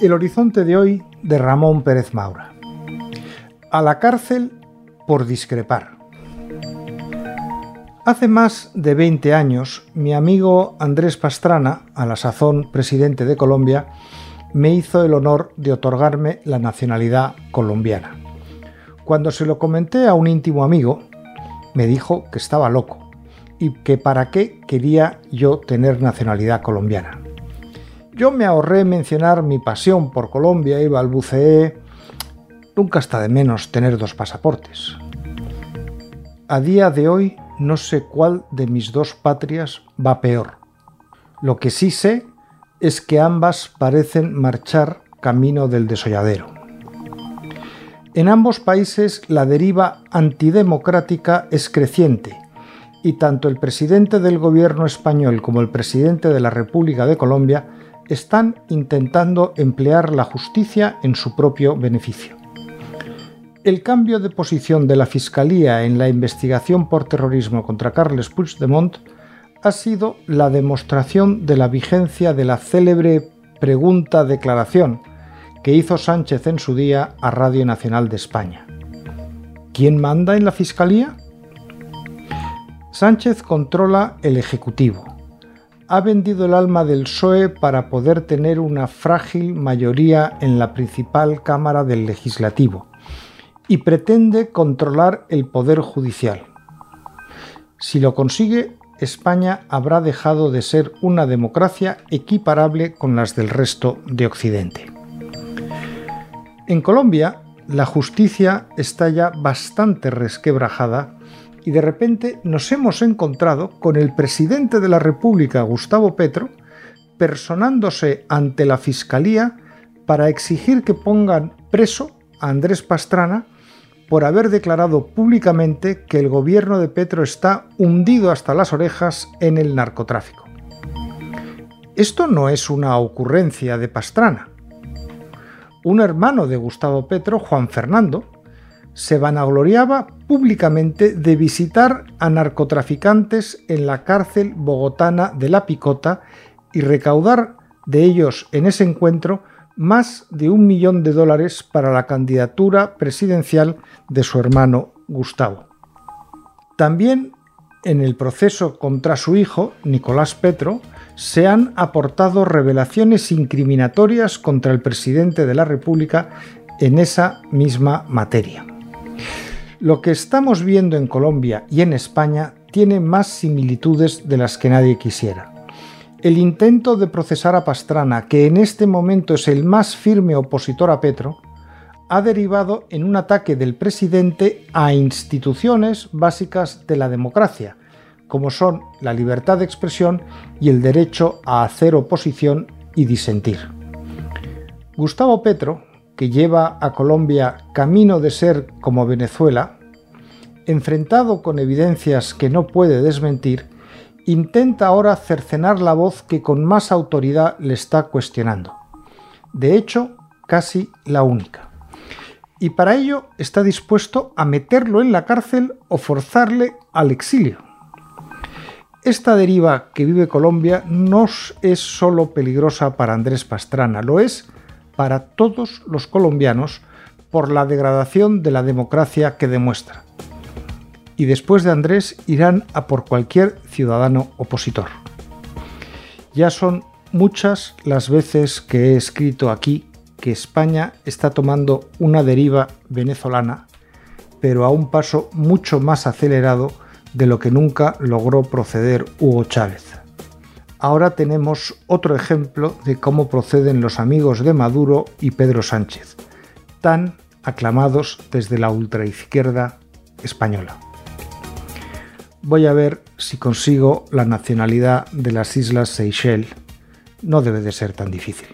El horizonte de hoy de Ramón Pérez Maura. A la cárcel por discrepar. Hace más de 20 años, mi amigo Andrés Pastrana, a la sazón presidente de Colombia, me hizo el honor de otorgarme la nacionalidad colombiana. Cuando se lo comenté a un íntimo amigo, me dijo que estaba loco y que para qué quería yo tener nacionalidad colombiana. Yo me ahorré mencionar mi pasión por Colombia y balbuceé, nunca está de menos tener dos pasaportes. A día de hoy no sé cuál de mis dos patrias va peor. Lo que sí sé es que ambas parecen marchar camino del desolladero. En ambos países la deriva antidemocrática es creciente y tanto el presidente del gobierno español como el presidente de la República de Colombia están intentando emplear la justicia en su propio beneficio. El cambio de posición de la Fiscalía en la investigación por terrorismo contra Carles Puigdemont ha sido la demostración de la vigencia de la célebre pregunta-declaración que hizo Sánchez en su día a Radio Nacional de España. ¿Quién manda en la Fiscalía? Sánchez controla el Ejecutivo ha vendido el alma del PSOE para poder tener una frágil mayoría en la principal Cámara del Legislativo y pretende controlar el Poder Judicial. Si lo consigue, España habrá dejado de ser una democracia equiparable con las del resto de Occidente. En Colombia, la justicia está ya bastante resquebrajada y de repente nos hemos encontrado con el presidente de la República, Gustavo Petro, personándose ante la Fiscalía para exigir que pongan preso a Andrés Pastrana por haber declarado públicamente que el gobierno de Petro está hundido hasta las orejas en el narcotráfico. Esto no es una ocurrencia de Pastrana. Un hermano de Gustavo Petro, Juan Fernando, se vanagloriaba públicamente de visitar a narcotraficantes en la cárcel bogotana de La Picota y recaudar de ellos en ese encuentro más de un millón de dólares para la candidatura presidencial de su hermano Gustavo. También en el proceso contra su hijo, Nicolás Petro, se han aportado revelaciones incriminatorias contra el presidente de la República en esa misma materia. Lo que estamos viendo en Colombia y en España tiene más similitudes de las que nadie quisiera. El intento de procesar a Pastrana, que en este momento es el más firme opositor a Petro, ha derivado en un ataque del presidente a instituciones básicas de la democracia, como son la libertad de expresión y el derecho a hacer oposición y disentir. Gustavo Petro, que lleva a Colombia camino de ser como Venezuela, enfrentado con evidencias que no puede desmentir, intenta ahora cercenar la voz que con más autoridad le está cuestionando. De hecho, casi la única. Y para ello está dispuesto a meterlo en la cárcel o forzarle al exilio. Esta deriva que vive Colombia no es solo peligrosa para Andrés Pastrana, lo es para todos los colombianos por la degradación de la democracia que demuestra. Y después de Andrés irán a por cualquier ciudadano opositor. Ya son muchas las veces que he escrito aquí que España está tomando una deriva venezolana, pero a un paso mucho más acelerado de lo que nunca logró proceder Hugo Chávez ahora tenemos otro ejemplo de cómo proceden los amigos de Maduro y Pedro Sánchez, tan aclamados desde la ultraizquierda española. Voy a ver si consigo la nacionalidad de las Islas Seychelles. No debe de ser tan difícil.